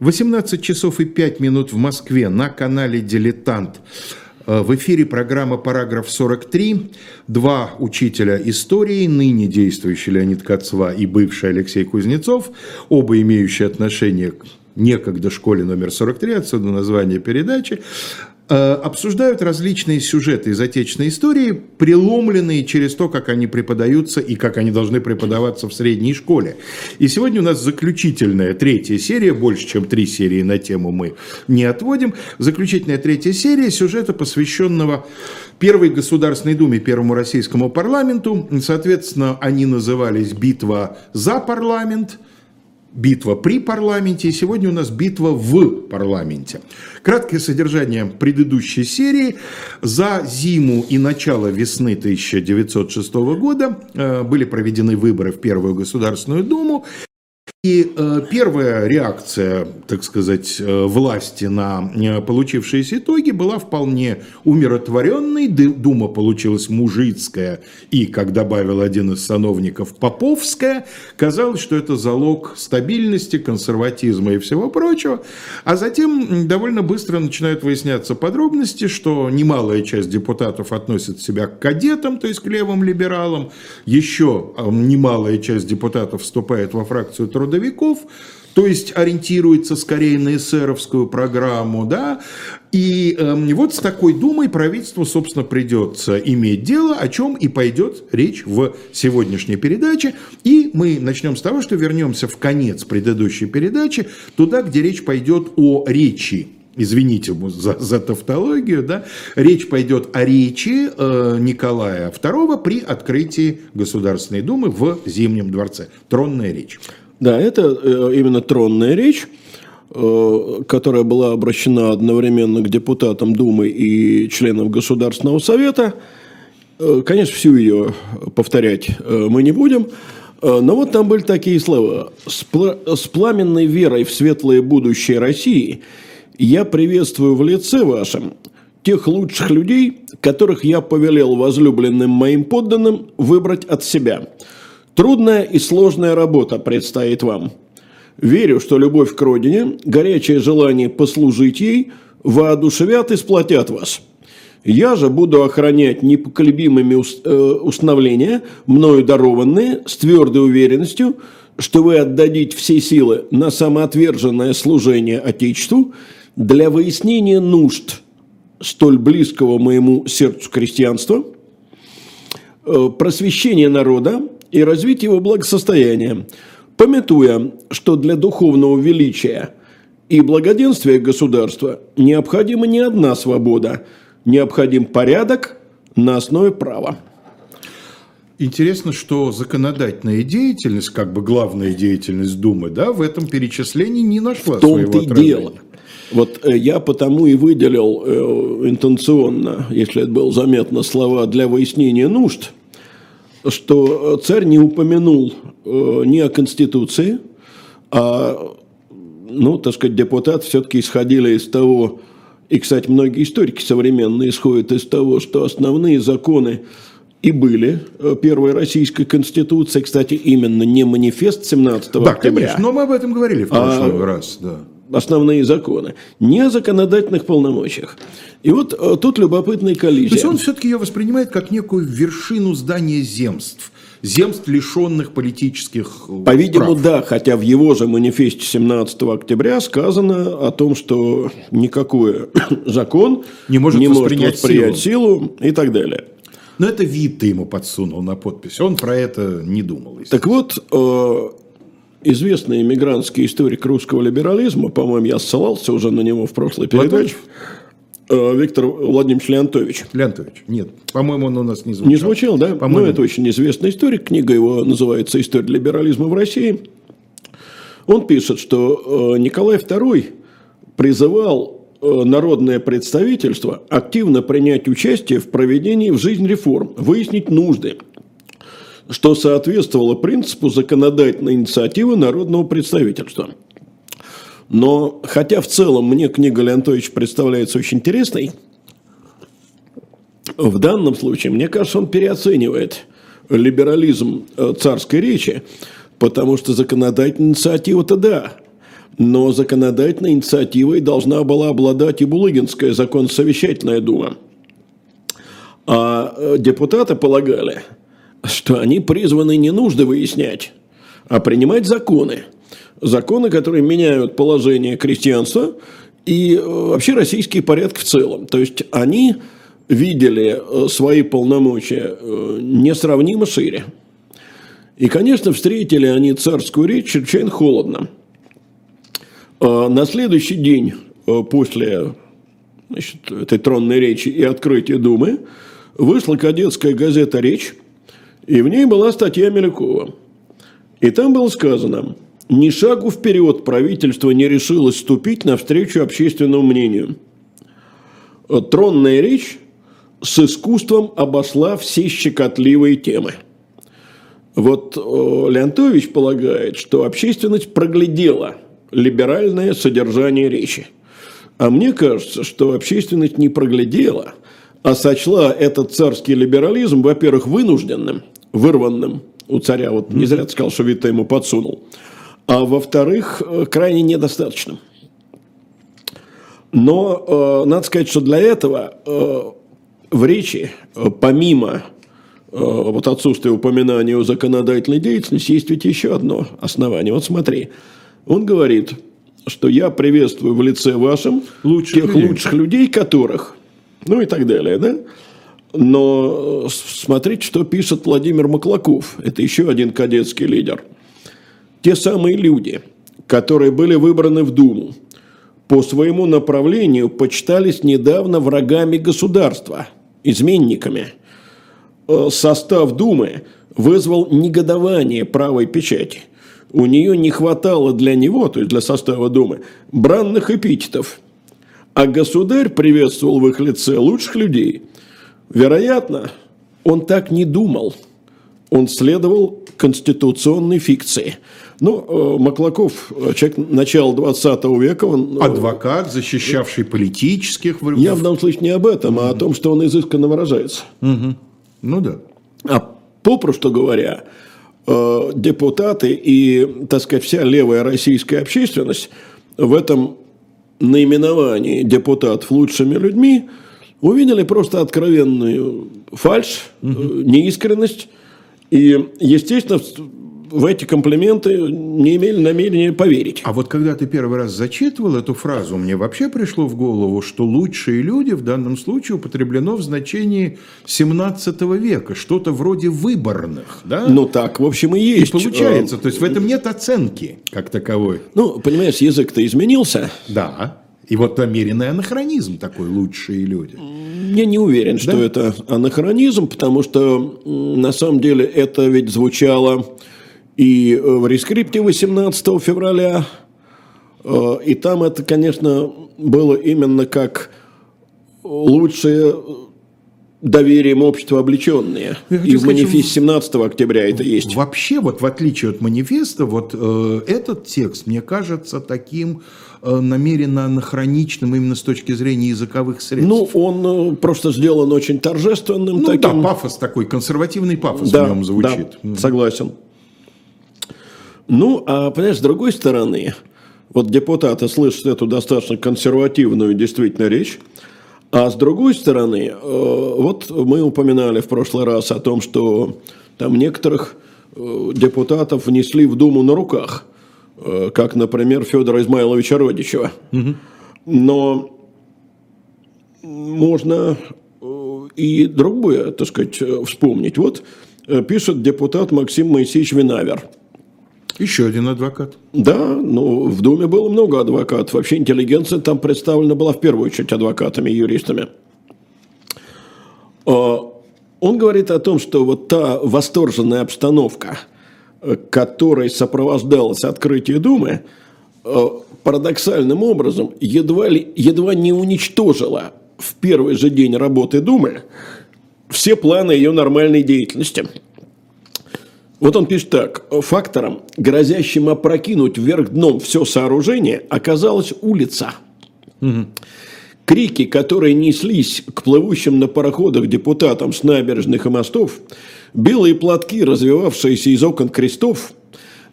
18 часов и 5 минут в Москве на канале «Дилетант». Э, в эфире программа «Параграф 43». Два учителя истории, ныне действующий Леонид Кацва и бывший Алексей Кузнецов, оба имеющие отношение к некогда школе номер 43, отсюда название передачи, обсуждают различные сюжеты из отечественной истории, преломленные через то, как они преподаются и как они должны преподаваться в средней школе. И сегодня у нас заключительная третья серия, больше, чем три серии на тему мы не отводим. Заключительная третья серия сюжета, посвященного Первой Государственной Думе, Первому Российскому парламенту. Соответственно, они назывались «Битва за парламент», битва при парламенте, и сегодня у нас битва в парламенте. Краткое содержание предыдущей серии. За зиму и начало весны 1906 года э, были проведены выборы в Первую Государственную Думу, и э, первая реакция, так сказать, э, власти на э, получившиеся итоги была вполне умиротворенной. Дума получилась мужицкая и, как добавил один из сановников, поповская. Казалось, что это залог стабильности, консерватизма и всего прочего. А затем довольно быстро начинают выясняться подробности, что немалая часть депутатов относит себя к кадетам, то есть к левым либералам. Еще немалая часть депутатов вступает во фракцию труда трудовиков, то есть ориентируется скорее на эсеровскую программу, да, и э, вот с такой думой правительству, собственно, придется иметь дело, о чем и пойдет речь в сегодняшней передаче. И мы начнем с того, что вернемся в конец предыдущей передачи, туда, где речь пойдет о речи извините за, за тавтологию, да, речь пойдет о речи э, Николая II при открытии Государственной Думы в Зимнем дворце. Тронная речь. Да, это э, именно тронная речь, э, которая была обращена одновременно к депутатам Думы и членам Государственного Совета. Э, конечно, всю ее повторять мы не будем. Но вот там были такие слова. «С пламенной верой в светлое будущее России я приветствую в лице вашем тех лучших людей, которых я повелел возлюбленным моим подданным выбрать от себя – Трудная и сложная работа предстоит вам. Верю, что любовь к родине, горячее желание послужить ей воодушевят и сплотят вас. Я же буду охранять непоколебимыми э, установления, мною дарованные, с твердой уверенностью, что вы отдадите все силы на самоотверженное служение Отечеству для выяснения нужд столь близкого моему сердцу крестьянства, э, просвещения народа, и развить его благосостояние, пометуя, что для духовного величия и благоденствия государства необходима не одна свобода, необходим порядок на основе права. Интересно, что законодательная деятельность, как бы главная деятельность Думы, да, в этом перечислении не нашла в том своего отражения. дело. Вот э, я потому и выделил э, интенционно, если это было заметно, слова для выяснения нужд – что царь не упомянул э, ни о Конституции, а, ну, так сказать, депутат все-таки исходили из того, и, кстати, многие историки современные исходят из того, что основные законы и были э, первой российской конституции, кстати, именно не манифест 17 да, октября. конечно, но мы об этом говорили в прошлый а, раз, да основные законы, не о законодательных полномочиях. И вот э, тут любопытный коллизия. То есть он все-таки ее воспринимает как некую вершину здания земств земств, лишенных политических э, По-видимому, прав. да, хотя в его же манифесте 17 октября сказано о том, что никакой закон не может, не воспринять, может воспринять силу. силу и так далее. Но это вид ты ему подсунул на подпись. Он про это не думал. Так вот, э, известный иммигрантский историк русского либерализма, по-моему, я ссылался уже на него в прошлой передаче. Э, Виктор Владимирович Леонтович. Леонтович, нет, по-моему, он у нас не звучал. Не звучал, да? По-моему, ну, это очень известный историк, книга его называется «История либерализма в России». Он пишет, что э, Николай II призывал э, народное представительство активно принять участие в проведении в жизнь реформ, выяснить нужды, что соответствовало принципу законодательной инициативы народного представительства. Но, хотя в целом мне книга Леонтовича представляется очень интересной, в данном случае, мне кажется, он переоценивает либерализм э, царской речи, потому что законодательная инициатива-то да, Но законодательной инициативой должна была обладать и Булыгинская законосовещательная дума. А э, депутаты полагали, что они призваны не нужды выяснять, а принимать законы. Законы, которые меняют положение крестьянства и э, вообще российские порядки в целом. То есть они видели э, свои полномочия несравнимо шире. И, конечно, встретили они царскую речь чрезвычайно холодно. На следующий день после значит, этой тронной речи и открытия Думы вышла кадетская газета «Речь», и в ней была статья Мелякова. И там было сказано, ни шагу вперед правительство не решилось ступить навстречу общественному мнению. Тронная речь с искусством обошла все щекотливые темы. Вот Леонтович полагает, что общественность проглядела либеральное содержание речи. А мне кажется, что общественность не проглядела – а сочла этот царский либерализм, во-первых, вынужденным, вырванным у царя, вот не зря ты сказал, что Витта ему подсунул, а во-вторых, э, крайне недостаточным. Но э, надо сказать, что для этого э, в речи, э, помимо э, вот отсутствия упоминания о законодательной деятельности, есть ведь еще одно основание. Вот смотри, он говорит, что я приветствую в лице вашем лучших тех людей. лучших людей, которых ну и так далее, да? Но э, смотрите, что пишет Владимир Маклаков. Это еще один кадетский лидер. Те самые люди, которые были выбраны в Думу, по своему направлению почитались недавно врагами государства, изменниками. Э, состав Думы вызвал негодование правой печати. У нее не хватало для него, то есть для состава Думы, бранных эпитетов – а государь приветствовал в их лице лучших людей. Вероятно, он так не думал. Он следовал конституционной фикции. Ну, э, Маклаков, человек начала 20 века. Он, э, Адвокат, защищавший политических. Я в данном случае не об этом, а о том, что он изысканно выражается. Угу. Ну да. А попросту говоря, э, депутаты и, так сказать, вся левая российская общественность в этом наименовании депутатов лучшими людьми, увидели просто откровенную фальшь, угу. неискренность. И, естественно, в эти комплименты не имели намерения поверить. А вот когда ты первый раз зачитывал эту фразу, мне вообще пришло в голову, что лучшие люди в данном случае употреблено в значении 17 века, что-то вроде выборных, да? Ну так, в общем, и есть. И получается, то есть в этом нет оценки как таковой. Ну, понимаешь, язык-то изменился. Да. И вот намеренный анахронизм такой «лучшие люди». Я не уверен, что да? это анахронизм, потому что на самом деле это ведь звучало и в рескрипте 18 февраля, э, и там это, конечно, было именно как лучшие доверием общества облеченные. И в манифесте 17 октября это есть. Вообще, вот в отличие от манифеста, вот э, этот текст мне кажется таким Э, намеренно анахроничным именно с точки зрения языковых средств. Ну, он э, просто сделан очень торжественным. Ну таким... да, пафос такой, консервативный пафос да, в нем звучит. Да, согласен. Ну, а, понимаешь, с другой стороны, вот депутаты слышат эту достаточно консервативную действительно речь, а с другой стороны, э, вот мы упоминали в прошлый раз о том, что там некоторых депутатов внесли в Думу на руках – Э, как, например, Федора Измайловича Родичева. Угу. Но можно э, и другое, так сказать, э, вспомнить. Вот пишет депутат Максим Моисеевич Винавер. Еще один адвокат. Да, ну, в Думе было много адвокатов. Вообще интеллигенция там представлена была в первую очередь адвокатами и юристами. Он говорит о том, что вот та восторженная обстановка – которой сопровождалось открытие Думы, э, парадоксальным образом едва, ли, едва не уничтожила в первый же день работы Думы все планы ее нормальной деятельности. Вот он пишет так. Фактором, грозящим опрокинуть вверх дном все сооружение, оказалась улица. Угу. Крики, которые неслись к плывущим на пароходах депутатам с набережных и мостов, белые платки, развивавшиеся из окон крестов,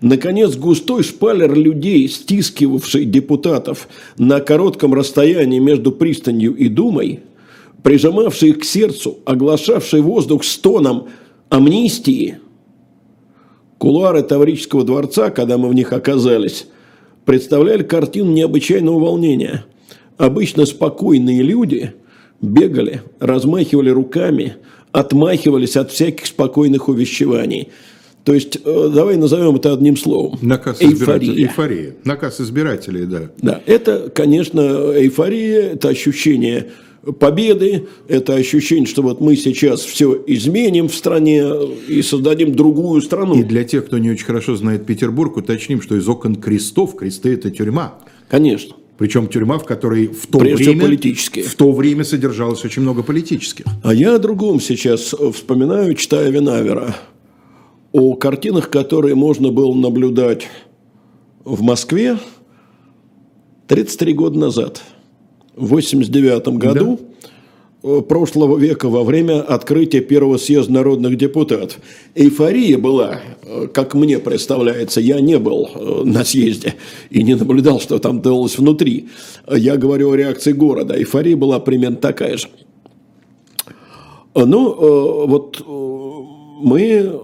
Наконец, густой шпалер людей, стискивавший депутатов на коротком расстоянии между пристанью и Думой, прижимавший их к сердцу, оглашавший воздух стоном амнистии, кулуары Таврического дворца, когда мы в них оказались, представляли картину необычайного волнения. Обычно спокойные люди бегали, размахивали руками, отмахивались от всяких спокойных увещеваний. То есть, э, давай назовем это одним словом. Наказ избирателей. Эйфория. Наказ избирателей, да. Да, это, конечно, эйфория, это ощущение победы, это ощущение, что вот мы сейчас все изменим в стране и создадим другую страну. И для тех, кто не очень хорошо знает Петербург, уточним, что из окон крестов, кресты – это тюрьма. Конечно. Причем тюрьма, в которой в то, Прежде время, политические. в то время содержалось очень много политических. А я о другом сейчас вспоминаю, читая Винавера, о картинах, которые можно было наблюдать в Москве 33 года назад, в 89 году, да. Прошлого века, во время открытия первого съезда народных депутатов. Эйфория была, как мне представляется, я не был э, на съезде и не наблюдал, что там делалось внутри. Я говорю о реакции города. Эйфория была примерно такая же. Ну, э, вот э, мы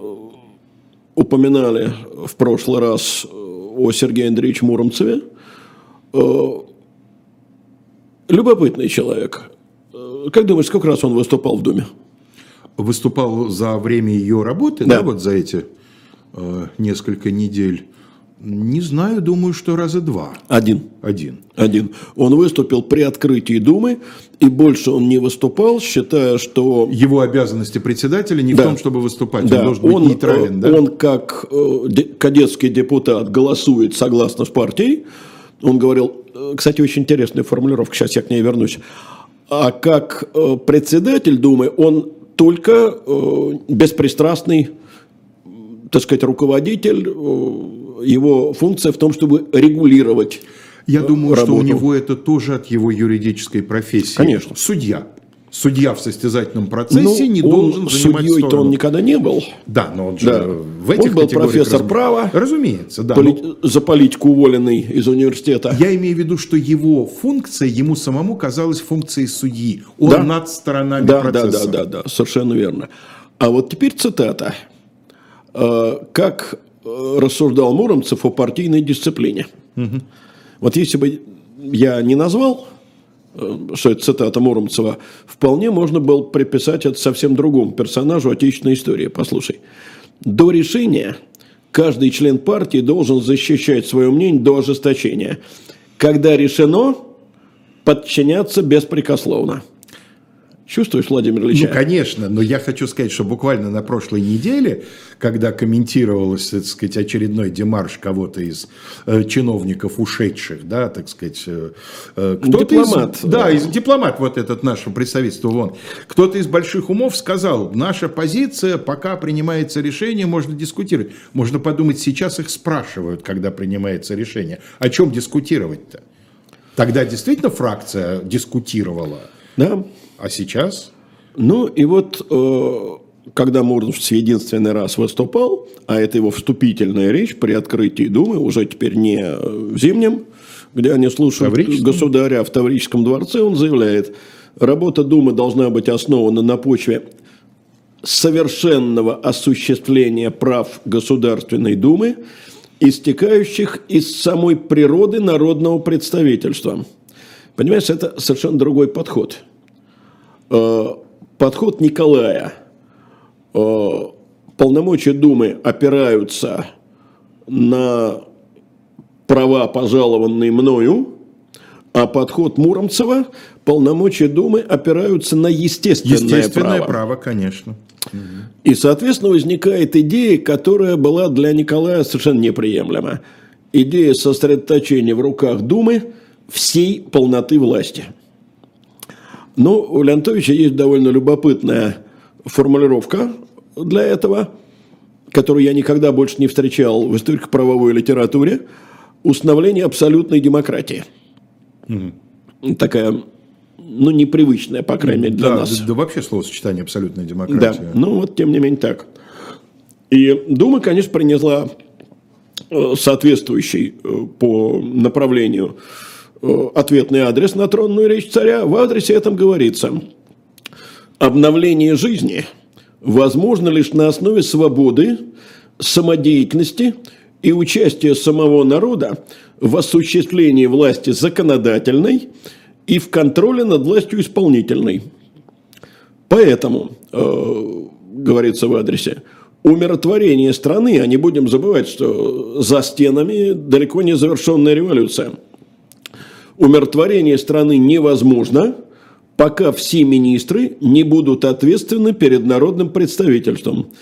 упоминали в прошлый раз о Сергее Андреевиче Муромцеве. Любопытный человек. Как думаешь, сколько раз он выступал в Думе? Выступал за время ее работы, да, да вот за эти э, несколько недель. Не знаю, думаю, что раза два. Один. Один. Один. Он выступил при открытии Думы, и больше он не выступал, считая, что... Его обязанности председателя не да. в том, чтобы выступать, да. он должен он, быть нейтрален. Э, да? Он, как э, кадетский депутат, голосует согласно с партией. Он говорил, э, кстати, очень интересная формулировка, сейчас я к ней вернусь. А как председатель Думы, он только беспристрастный, так сказать, руководитель его функция в том, чтобы регулировать Я думаю, работу. что у него это тоже от его юридической профессии. Конечно. Судья. Судья в состязательном процессе ну, не должен занимать судьей-то он никогда не был. Да, но он же да. в этих Он был профессор раз... права. Разумеется, да. Поли... Но... За политику уволенный из университета. Я имею в виду, что его функция ему самому казалась функцией судьи. Он да? над сторонами да, процесса. Да, да, да, да, совершенно верно. А вот теперь цитата. «Э, как Э, рассуждал Муромцев о партийной дисциплине. Угу. Вот если бы я не назвал, что это цитата Муромцева, вполне можно было приписать это совсем другому персонажу отечественной истории. Послушай. До решения каждый член партии должен защищать свое мнение до ожесточения. Когда решено, подчиняться беспрекословно. Чувствуешь, Владимир Ильич? Ну, конечно, но я хочу сказать, что буквально на прошлой неделе, когда комментировалось, так сказать, очередной демарш кого-то из э, чиновников ушедших, да, так сказать, э, э кто-то дипломат. Из, да, из, дипломат вот этот нашего представительства вон, кто-то из больших умов сказал, наша позиция, пока принимается решение, можно дискутировать. Можно подумать, сейчас их спрашивают, когда принимается решение. О чем дискутировать-то? Тогда действительно фракция дискутировала. Да. А сейчас? Ну, и вот, э, когда Мурнов единственный раз выступал, а это его вступительная речь при открытии Думы, уже теперь не в Зимнем, где они слушают государя в Таврическом дворце, он заявляет, работа Думы должна быть основана на почве совершенного осуществления прав Государственной Думы, истекающих из самой природы народного представительства. Понимаешь, это совершенно другой подход – Э, подход Николая. Э, полномочия Думы опираются на права, пожалованные мною, а подход Муромцева, полномочия Думы опираются на естественное, естественное право. право, конечно. И, соответственно, возникает идея, которая была для Николая совершенно неприемлема. Идея сосредоточения в руках Думы всей полноты власти – ну, у Леонтовича есть довольно любопытная формулировка для этого, которую я никогда больше не встречал в историко-правовой литературе. Установление абсолютной демократии. Угу. Такая, ну, непривычная, по крайней мере, для да, нас. Да, да вообще словосочетание абсолютная демократия. Да, ну вот тем не менее так. И Дума, конечно, принесла э, соответствующий э, по направлению ответный адрес на тронную речь царя, в адресе этом говорится «Обновление жизни возможно лишь на основе свободы, самодеятельности и участия самого народа в осуществлении власти законодательной и в контроле над властью исполнительной». Поэтому, э, говорится в адресе, умиротворение страны, а не будем забывать, что за стенами далеко не завершенная революция. Умиротворение страны невозможно, пока все министры не будут ответственны перед народным представительством.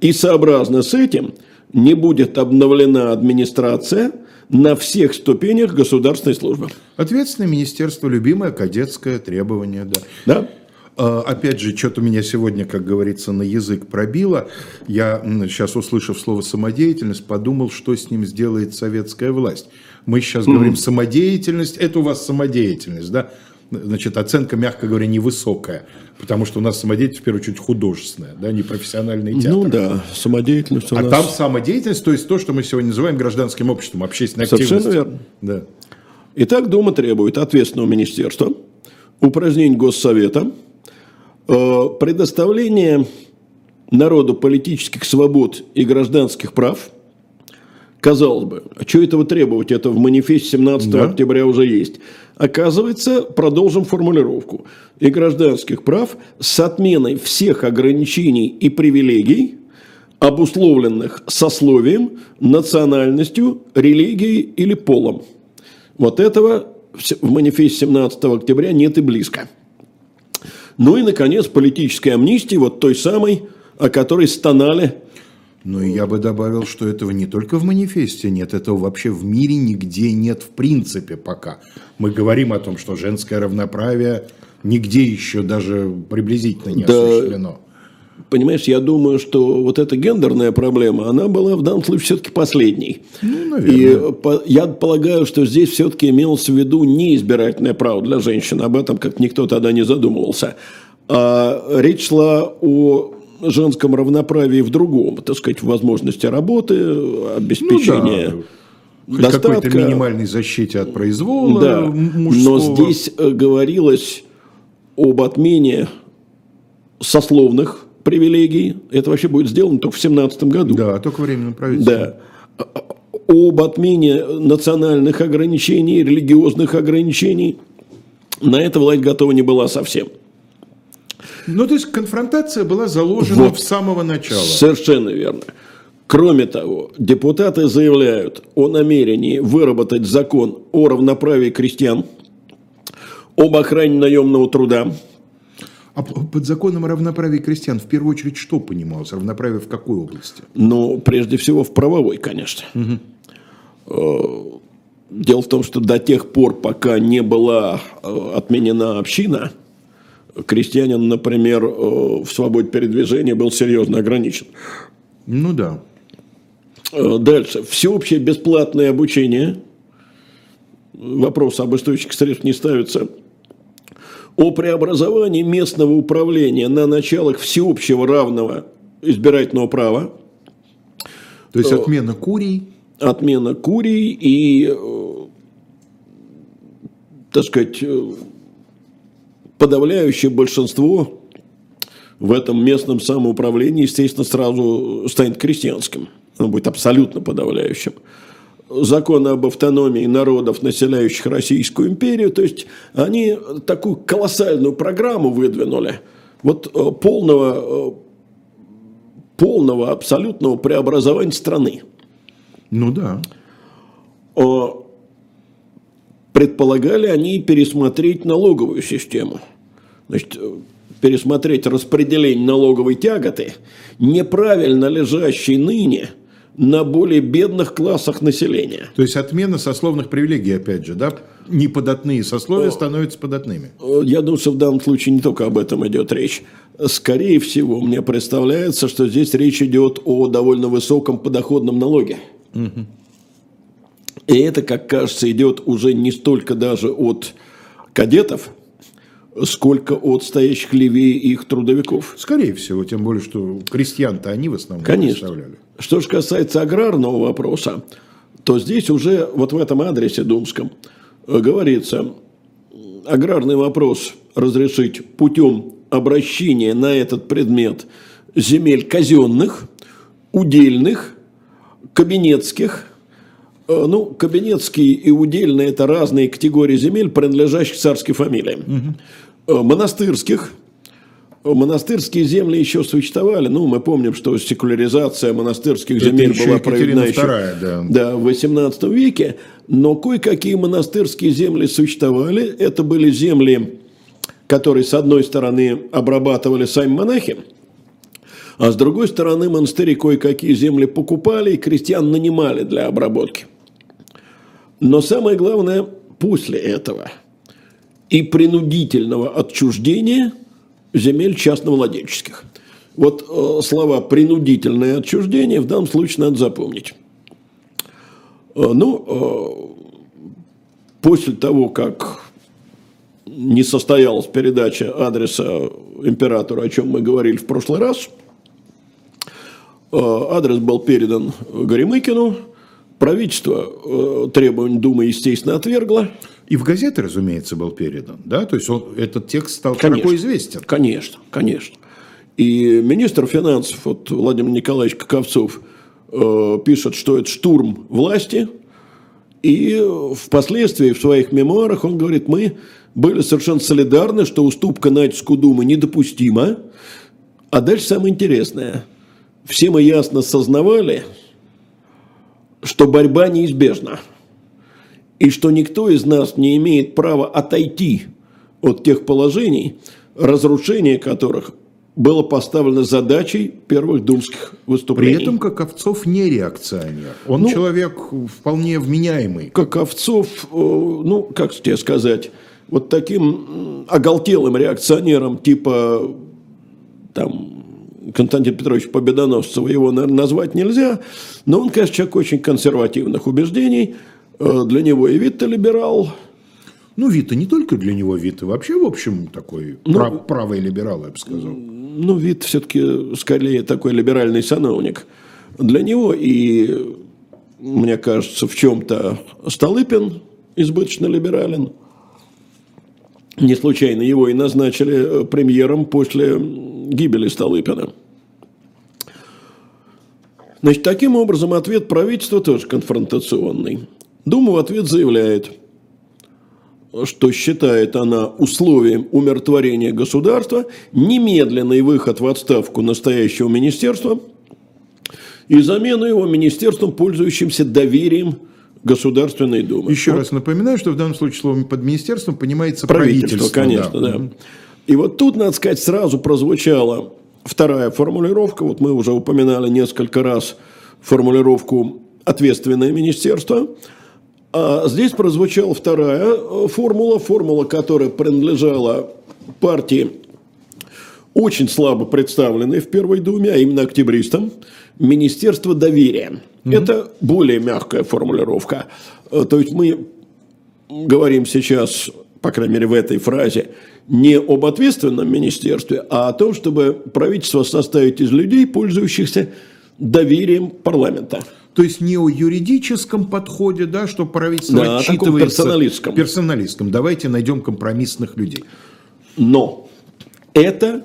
И сообразно с этим не будет обновлена администрация на всех ступенях государственной службы. Ответственное министерство, любимое кадетское требование, да. Да? А, опять же, что-то меня сегодня, как говорится, на язык пробило. Я сейчас, услышав слово «самодеятельность», подумал, что с ним сделает советская власть. Мы сейчас mm-hmm. говорим «самодеятельность», это у вас самодеятельность, да? Значит, оценка, мягко говоря, невысокая, потому что у нас самодеятельность, в первую очередь, художественная, да, не профессиональный театр. Ну да, самодеятельность у А нас... там самодеятельность, то есть то, что мы сегодня называем гражданским обществом, общественной Совершенно активностью. верно. Да. Итак, Дума требует ответственного министерства, упразднения Госсовета, э, предоставления народу политических свобод и гражданских прав. Казалось бы, а что этого требовать? Это в манифесте 17 Да. октября уже есть. Оказывается, продолжим формулировку. И гражданских прав с отменой всех ограничений и привилегий, обусловленных сословием, национальностью, религией или полом. Вот этого в манифесте 17 октября нет и близко. Ну и, наконец, политическая амнистия, вот той самой, о которой стонали Ну и я бы добавил, что этого не только в манифесте нет, этого вообще в мире нигде нет в принципе пока. Мы говорим о том, что женское равноправие нигде еще даже приблизительно не Да. осуществлено. Понимаешь, я думаю, что вот эта гендерная проблема, она была в данном случае все-таки последней. Ну, И наверное. по- я полагаю, что здесь все-таки имелось в виду не избирательное право для женщин. Об этом как никто тогда не задумывался. А речь шла о женском равноправии в другом, так сказать, возможности работы, обеспечения Ну Хоть какой-то минимальной защите от произвола Да, м- но мужского. здесь э, говорилось об отмене сословных привилегий. Это вообще будет сделано только в 2017 году. Да, только временное правительство. Да. Об отмене национальных ограничений, религиозных ограничений. На это власть готова не была совсем. Ну, то есть конфронтация была заложена Вот. с самого начала. Совершенно верно. Кроме того, депутаты заявляют о намерении выработать закон о равноправии крестьян, об охране наемного труда, А под законом о равноправии крестьян в первую очередь что понималось? Равноправие в какой области? Ну, прежде всего, в правовой, конечно. Э, Дело в том, что до тех пор, пока не была э, отменена община, крестьянин, например, э, в свободе передвижения был серьезно ограничен. Ну да. Э, Дальше. Всеобщее бесплатное обучение. Вопрос об источниках средств не ставится. О преобразовании местного управления на началах всеобщего равного избирательного права. То есть отмена курий. отмена курий и, э, так сказать, э, подавляющее большинство в этом местном самоуправлении, естественно, сразу станет крестьянским. Оно будет абсолютно подавляющим. Закон об автономии народов, населяющих Российскую империю. То есть, они такую колоссальную программу выдвинули. Вот э, полного, э, полного абсолютного преобразования страны. Ну да. О, предполагали они пересмотреть налоговую систему. Значит, пересмотреть распределение налоговой тяготы, неправильно лежащей ныне на более бедных классах населения. То есть отмена сословных привилегий, опять же, да? Неподатные сословия становятся податными. Я думаю, что в данном случае не только об этом идет речь. Скорее всего, мне представляется, что здесь речь идет о довольно высоком подоходном налоге. И это, как кажется, идет уже не столько даже от кадетов, сколько от стоящих левее их трудовиков. Скорее всего, тем более, что крестьян-то они в основном Конечно. представляли. Что же касается аграрного вопроса, то здесь уже вот в этом адресе думском э, говорится, аграрный вопрос разрешить путем обращения на этот предмет земель казенных, удельных, кабинетских, ну, кабинетские и удельные – это разные категории земель, принадлежащих царской фамилии. Угу. Монастырских – монастырские земли еще существовали. Ну, мы помним, что секуляризация монастырских Это земель была проведена еще да. Да, в XVIII веке. Но кое-какие монастырские земли существовали. Это были земли, которые, с одной стороны, обрабатывали сами монахи, а с другой стороны, монастыри кое-какие земли покупали и крестьян нанимали для обработки. Но самое главное, после этого и принудительного отчуждения – земель частновладельческих. Вот э, слова «принудительное отчуждение» в данном случае надо запомнить. Э, ну, э, после того, как не состоялась передача адреса императору, о чем мы говорили в прошлый раз, адрес был передан Горемыкину, правительство э, требования Думы, естественно, отвергло. И в газеты, разумеется, был передан, да? То есть он, этот текст стал конечно, широко известен. Конечно, конечно. И министр финансов, вот Владимир Николаевич Коковцов, э, пишет, что это штурм власти. И впоследствии в своих мемуарах он говорит, мы были совершенно солидарны, что уступка натиску Думы недопустима. А дальше самое интересное. Все мы ясно сознавали, что борьба неизбежна и что никто из нас не имеет права отойти от тех положений, разрушение которых было поставлено задачей первых думских выступлений. При этом Каковцов не реакционер. Он ну, человек вполне вменяемый. Каковцов, э, ну, как тебе сказать, вот таким оголтелым реакционером типа там Константин Петрович Победоносцева его, наверное, назвать нельзя, но он, конечно, человек очень консервативных убеждений – Э, для него и Витта либерал. Ну, Витта не только для него, Витта вообще, в общем, такой ну, прав, правый либерал, я бы сказал. Ну, Витт все-таки скорее такой либеральный сановник. Для него и, мне кажется, в чем-то Столыпин избыточно либерален. Не случайно его и назначили э, премьером после гибели Столыпина. Значит, таким образом, ответ правительства тоже конфронтационный. Дума в ответ заявляет, что считает она условием умиротворения государства немедленный выход в отставку настоящего министерства и замену его министерством, пользующимся доверием Государственной Думы. Еще вот. раз напоминаю, что в данном случае словом под министерством понимается правительство. Правительство, конечно, да. да. И вот тут, надо сказать, сразу прозвучала вторая формулировка. Вот мы уже упоминали несколько раз формулировку «ответственное министерство». А здесь прозвучала вторая э, формула, формула, которая принадлежала партии, очень слабо представленной в Первой Думе, а именно октябристам, Министерство доверия. Mm-hmm. Это более мягкая формулировка. Э, то есть мы говорим сейчас, по крайней мере в этой фразе, не об ответственном министерстве, а о том, чтобы правительство составить из людей, пользующихся доверием парламента. То есть не о юридическом подходе, да, что правительство да, отчитывается. персоналистском. Персоналистском. Давайте найдем компромиссных людей. Но это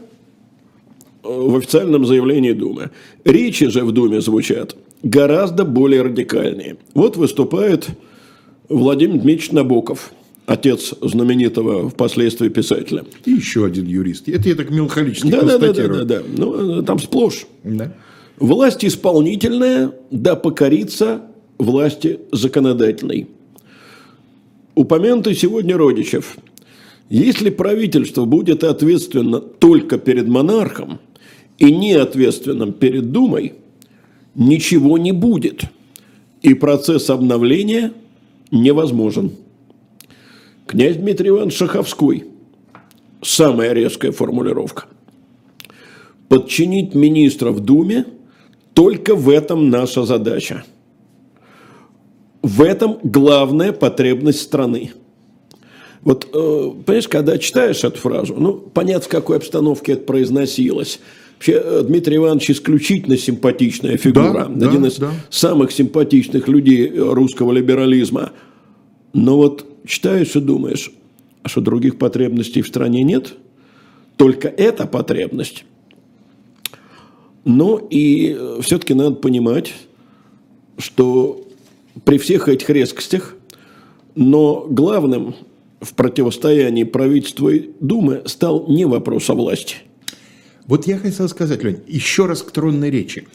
э, в официальном заявлении Думы. Речи же в Думе звучат гораздо более радикальнее. Вот выступает Владимир Дмитриевич Набоков, отец знаменитого впоследствии писателя. И еще один юрист. Это я так меланхолически да, да, да, да, да, да. Ну, там сплошь. Да. Власть исполнительная да покорится власти законодательной. Упомянутый сегодня Родичев. Если правительство будет ответственно только перед монархом и не ответственным перед Думой, ничего не будет. И процесс обновления невозможен. Князь Дмитрий Иванович Шаховской. Самая резкая формулировка. Подчинить министра в Думе – только в этом наша задача. В этом главная потребность страны. Вот, э, понимаешь, когда читаешь эту фразу, ну, понятно, в какой обстановке это произносилось. Вообще, э, Дмитрий Иванович исключительно симпатичная фигура. Да, Один да, из да. самых симпатичных людей русского либерализма. Но вот читаешь и думаешь, а что других потребностей в стране нет? Только эта потребность. Ну и все-таки надо понимать, что при всех этих резкостях, но главным в противостоянии правительства и Думы стал не вопрос о власти. Вот я хотел сказать, Лень, еще раз к тронной речи.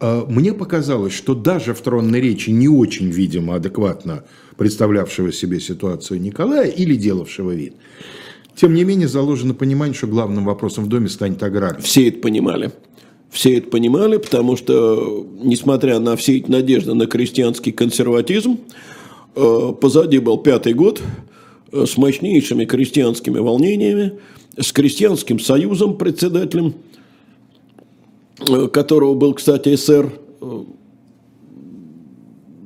Э, Мне показалось, что даже в тронной речи не очень, видимо, адекватно представлявшего себе ситуацию Николая или делавшего вид, тем не менее заложено понимание, что главным вопросом в доме станет аграрный. Все это понимали. Все это понимали, потому что, несмотря на все эти надежды на крестьянский консерватизм, э, позади был пятый год э, с мощнейшими крестьянскими волнениями, с крестьянским союзом председателем, э, которого был, кстати, СР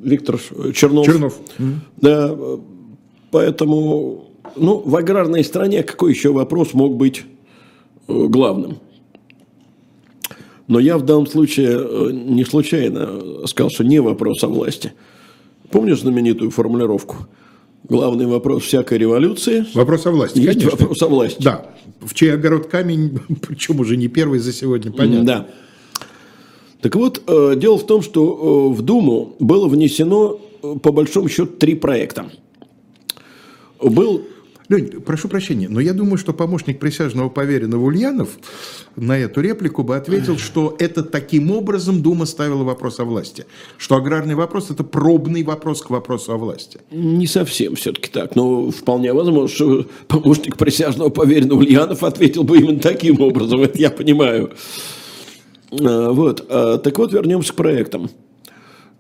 Виктор Чернов. Чернов. Да, поэтому, ну, в аграрной стране какой еще вопрос мог быть э, главным? Но я в данном случае э, не случайно сказал, что не вопрос о власти. Помнишь знаменитую формулировку? Главный вопрос всякой революции Вопрос о власти, есть конечно. вопрос о власти. Да, в чей огород камень, причем уже не первый за сегодня, понятно. Да. Так вот, э, дело в том, что э, в Думу было внесено, э, по большому счету, три проекта. Был Лень, прошу прощения, но я думаю, что помощник присяжного поверенного Ульянов на эту реплику бы ответил, что это таким образом Дума ставила вопрос о власти. Что аграрный вопрос – это пробный вопрос к вопросу о власти. Не совсем все-таки так, но вполне возможно, что помощник присяжного поверенного Ульянов ответил бы именно таким образом, это я понимаю. А, Вот. А, Так вот, вернемся к проектам.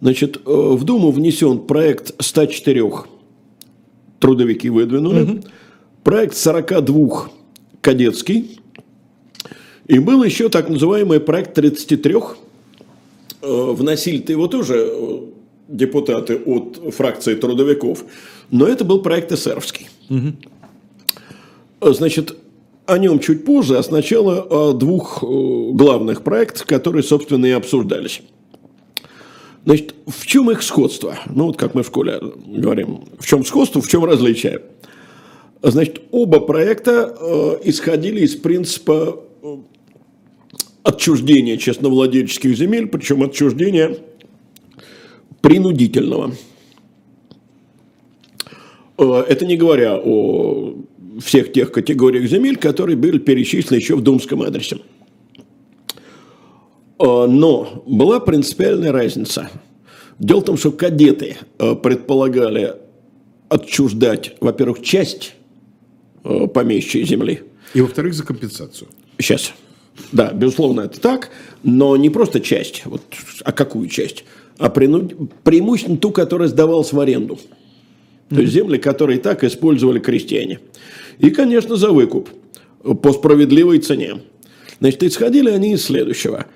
Значит, э, в Думу внесен проект 104 трудовики выдвинули, проект 42 кадетский, и был еще так называемый проект 33 Э, вносили-то его тоже э, депутаты от фракции трудовиков, но это был проект эсеровский. Э, Значит, о нем чуть позже, а сначала о двух э, главных проектах, которые, собственно, и обсуждались. Значит, в чем их сходство? Ну, вот как мы в школе говорим, в чем сходство, в чем различие? Значит, оба проекта э, исходили из принципа э, отчуждения честновладельческих земель, причем отчуждения принудительного. Это не говоря о всех тех категориях земель, которые были перечислены еще в Думском адресе. Э, Но была принципиальная разница. Дело в том, что кадеты э, предполагали отчуждать, во-первых, часть э, помещичьей земли. И, во-вторых, за компенсацию. Сейчас. Да, безусловно, это так, но не просто часть. Вот, а какую часть? А преимущественно ту, которая сдавалась в аренду. То есть земли, которые и так использовали крестьяне. И, конечно, за выкуп по справедливой цене. Значит, исходили они из следующего.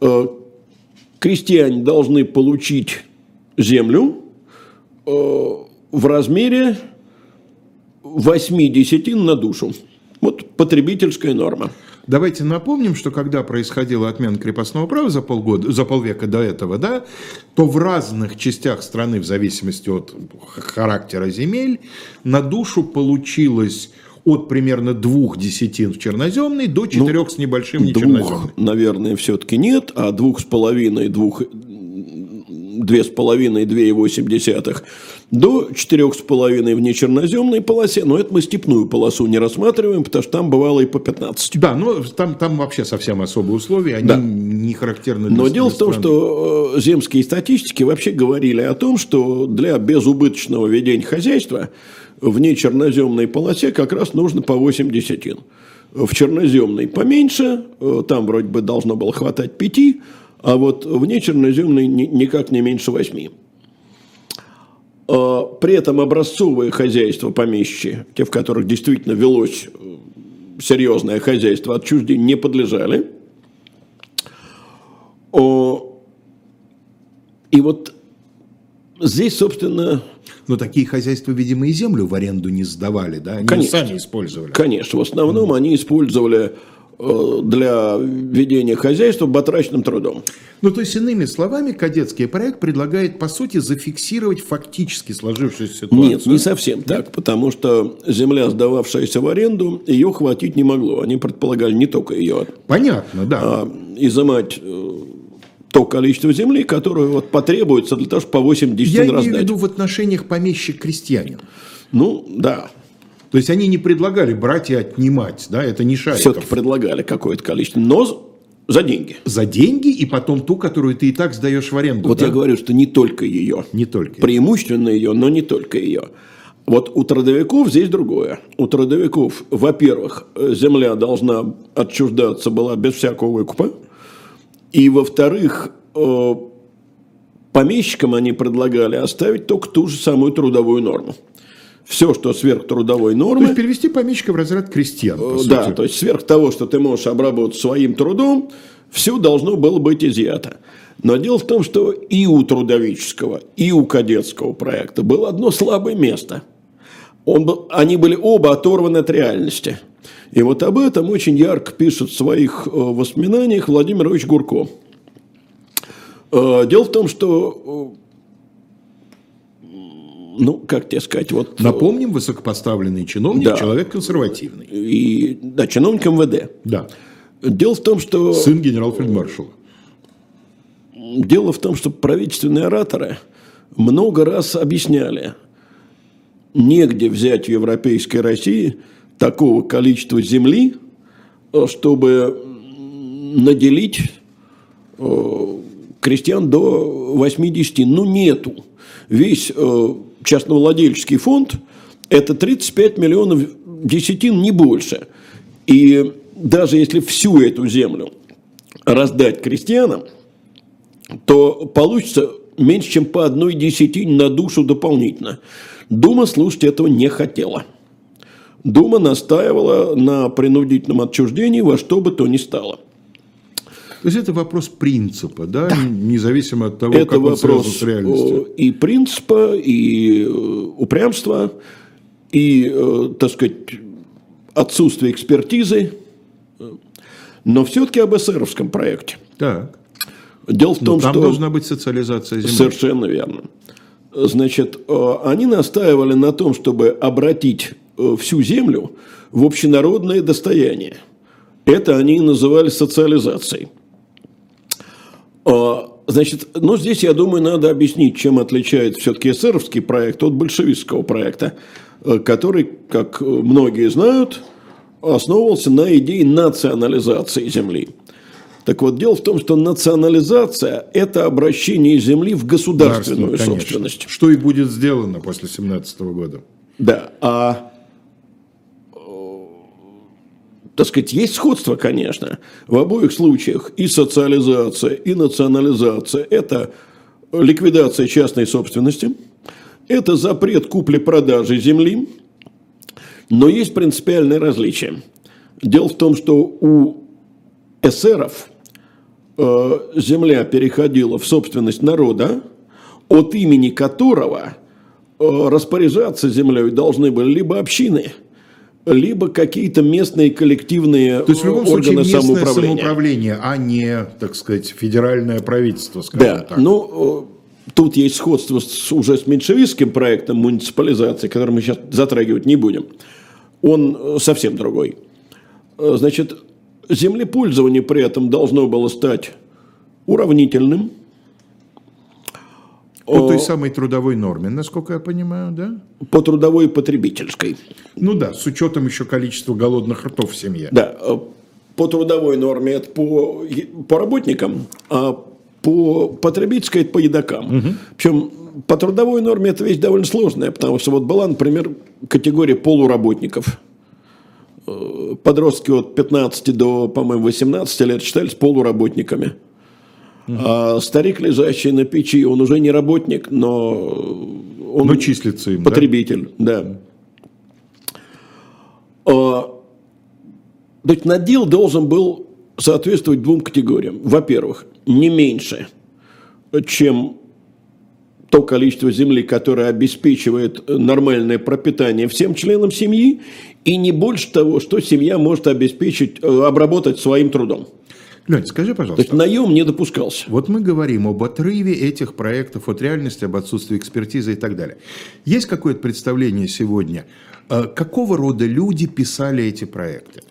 Э, Крестьяне должны получить землю э, в размере 8 десятин на душу. Вот потребительская норма. Давайте напомним, что когда происходила отмена крепостного права за полгода, за полвека до этого, да, то в разных частях страны, в зависимости от характера земель, на душу получилось от примерно двух десятин в черноземной до четырех с небольшим нечерноземной. Двух, наверное, все-таки нет, а двух с половиной, двух, две с половиной, две и восемь десятых до четырех с половиной в нечерноземной полосе. Но это мы степную полосу не рассматриваем, потому что там бывало и по 15. Да, но там, там вообще совсем особые условия, они Да. не характерны для Но дело в том, страны. что э, земские статистики вообще говорили о том, что для безубыточного ведения хозяйства в нечерноземной полосе как раз нужно по 8 десятин. В черноземной поменьше, э, там вроде бы должно было хватать 5, а вот в нечерноземной ни- никак не меньше 8. Э, При этом образцовые хозяйства помещичьи, те, в которых действительно велось э, серьезное хозяйство, отчуждению не подлежали. И вот здесь, собственно, Но такие хозяйства, видимо, и землю в аренду не сдавали, да? Они Конечно. сами использовали. конечно, в основном они использовали для ведения хозяйства батрачным трудом. Ну, то есть, иными словами, кадетский проект предлагает, по сути, зафиксировать фактически сложившуюся ситуацию. Нет, не совсем так, потому что земля, сдававшаяся в аренду, ее хватить не могло. Они предполагали не только ее, Понятно, да. а изымать э, то количество земли, которое вот потребуется для того, чтобы по 8 Я десятин имею в виду в отношениях помещик-крестьянин. Ну, да, То есть, они не предлагали брать и отнимать, да, это не Шариков. все-таки предлагали какое-то количество, но за деньги. За деньги и потом ту, которую ты и так сдаешь в аренду. Вот да? я говорю, что не только ее. Не только. Преимущественно ее, но не только ее. Вот у трудовиков здесь другое. У трудовиков, во-первых, земля должна отчуждаться была без всякого выкупа. И, во-вторых, э, помещикам они предлагали оставить только ту же самую трудовую норму. Все, что сверх трудовой То нормы, есть, перевести помещика в разряд крестьян, по Э, сути. Да, то есть сверх того, что ты можешь обработать своим трудом, все должно было быть изъято. Но дело в том, что и у трудовического, и у кадетского проекта было одно слабое место. Он был, они были оба оторваны от реальности. И вот об этом очень ярко пишет в своих э, воспоминаниях Владимир Ильич Гурко. Э, Дело в том, что, ну, как тебе сказать, вот... э, Напомним, высокопоставленный чиновник, Да. человек консервативный. И, да, чиновник МВД. Да. Дело в том, что... Сын генерал-фельдмаршала. Дело в том, что правительственные ораторы много раз объясняли, негде взять в Европейской России такого количества земли, э, чтобы наделить э, крестьян до 80. Ну, нету. Весь э, частновладельческий фонд – это 35 миллионов десятин, не больше. И даже если всю эту землю раздать крестьянам, то получится меньше, чем по одной десятине на душу дополнительно. Дума слушать этого не хотела. Дума настаивала на принудительном отчуждении во что бы то ни стало. То есть, это вопрос принципа, да? Независимо от того, Это как он связан вопрос с реальностью. э, и принципа, и э, упрямства, и, э, так сказать, отсутствия экспертизы. Но все-таки об эсеровском проекте. Так. Дело в Но том, там что... должна быть социализация земли. Совершенно верно. Значит, они настаивали на том, чтобы обратить всю землю в общенародное достояние. Это они и называли социализацией. Э, Значит, ну здесь, я думаю, надо объяснить, чем отличается все-таки эсеровский проект от большевистского проекта, э, который, как многие знают, основывался на идее национализации земли. Так вот, дело в том, что национализация – это обращение земли в государственную собственность. Что и будет сделано после 17 года. Да, а э, так сказать, есть сходство, конечно. В обоих случаях и социализация, и национализация – это ликвидация частной собственности, это запрет купли-продажи земли, но есть принципиальное различие. Дело в том, что у эсеров э, земля переходила в собственность народа, от имени которого э, распоряжаться землей должны были либо общины, либо какие-то местные коллективные То есть, в любом э, случае, органы местное самоуправления. самоуправление, а не, так сказать, федеральное правительство, скажем Да, так. ну, э, тут есть сходство с, уже с меньшевистским проектом муниципализации, который мы сейчас затрагивать не будем. Он э, совсем другой. Значит, землепользование при этом должно было стать уравнительным. По той самой трудовой норме, насколько я понимаю, да? по трудовой и потребительской. Ну да, с учетом еще количества голодных ртов в семье. Да, э, по трудовой норме это по, по работникам, а по потребительской это по едокам. Причем по трудовой норме это вещь довольно сложная, потому что вот была, например, категория полуработников. Э, Подростки от 15 до, по-моему, 18 лет считались полуработниками. А старик, лежащий на печи, он уже не работник, но он Но числится им, да? потребитель, да. А, То есть надел должен был соответствовать двум категориям. Во-первых, не меньше, чем то количество земли, которое обеспечивает нормальное пропитание всем членам семьи, и не больше того, что семья может обеспечить, э, обработать своим трудом. Лень, скажи, пожалуйста. То есть наем не допускался. Вот мы говорим об отрыве этих проектов от реальности, об отсутствии экспертизы и так далее. Есть какое-то представление сегодня, э, какого рода люди писали эти проекты?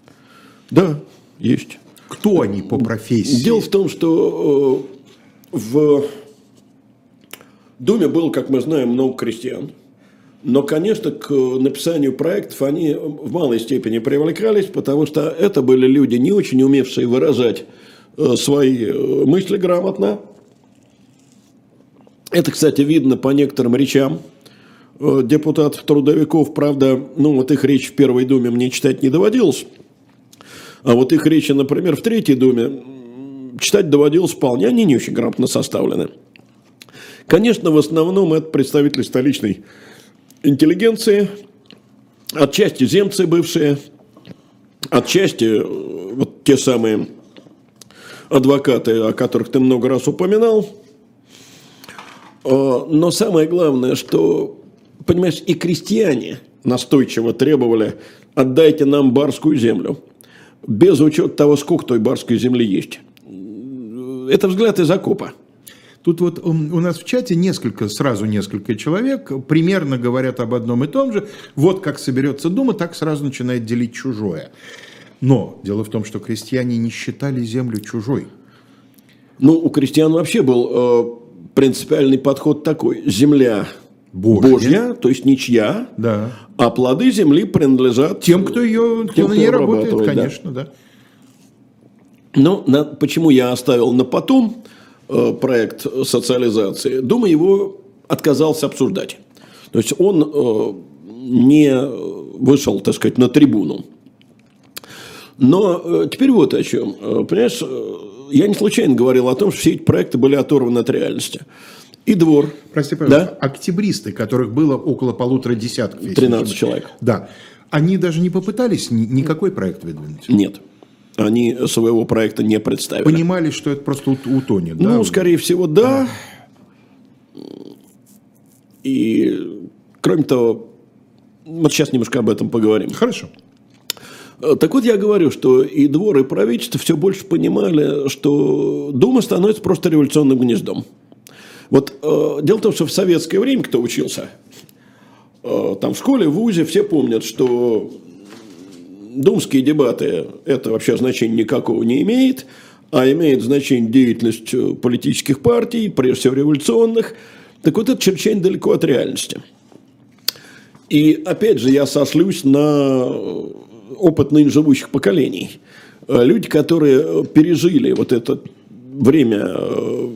Да, есть. Кто они по профессии? Дело в том, что э, в Думе было, как мы знаем, много крестьян. Но, конечно, к написанию проектов они в малой степени привлекались, потому что это были люди, не очень умевшие выражать свои э, мысли грамотно. Это, кстати, видно по некоторым речам э, депутатов-трудовиков. Правда, ну вот их речь в Первой Думе мне читать не доводилось. А вот их речи, например, в Третьей Думе читать доводилось вполне. Они не очень грамотно составлены. Конечно, в основном это представители столичной интеллигенции, отчасти земцы бывшие, отчасти э, вот те самые адвокаты, о которых ты много раз упоминал. Э, но самое главное, что, понимаешь, и крестьяне настойчиво требовали «отдайте нам барскую землю», без учета того, сколько той барской земли есть. Это взгляд из окопа. Тут вот у нас в чате несколько, сразу несколько человек примерно говорят об одном и том же. Вот как соберется Дума, так сразу начинает делить чужое. Но дело в том, что крестьяне не считали землю чужой. Ну, у крестьян вообще был э, принципиальный подход такой. Земля Божья. Божья, то есть ничья, да. а плоды земли принадлежат тем, кто ее тем, кто на ней работает, конечно, да. да. Но на, почему я оставил на потом? Э, проект социализации, Дума его отказался обсуждать. То есть он э, не вышел, так сказать, на трибуну. Но э, теперь вот о чем. Понимаешь, я не случайно говорил о том, что все эти проекты были оторваны от реальности. И двор. Прости, пожалуйста. Да? Октябристы, которых было около полутора десятков. 13 человек. Да. Они даже не попытались никакой проект выдвинуть? Нет они своего проекта не представили. Понимали, что это просто утонет, да? Ну, скорее всего, да. И, кроме того, вот сейчас немножко об этом поговорим. Хорошо. Э, так вот, я говорю, что и двор, и правительство все больше понимали, что Дума становится просто революционным гнездом. Вот э, дело в том, что в советское время, кто учился, э, там в школе, в ВУЗе все помнят, что думские дебаты это вообще значения никакого не имеет, а имеет значение деятельность э, политических партий, прежде всего революционных. Так вот, это чрезвычайно далеко от реальности. И опять же, я сослюсь на опыт ныне живущих поколений. Э, люди, которые пережили вот это время э,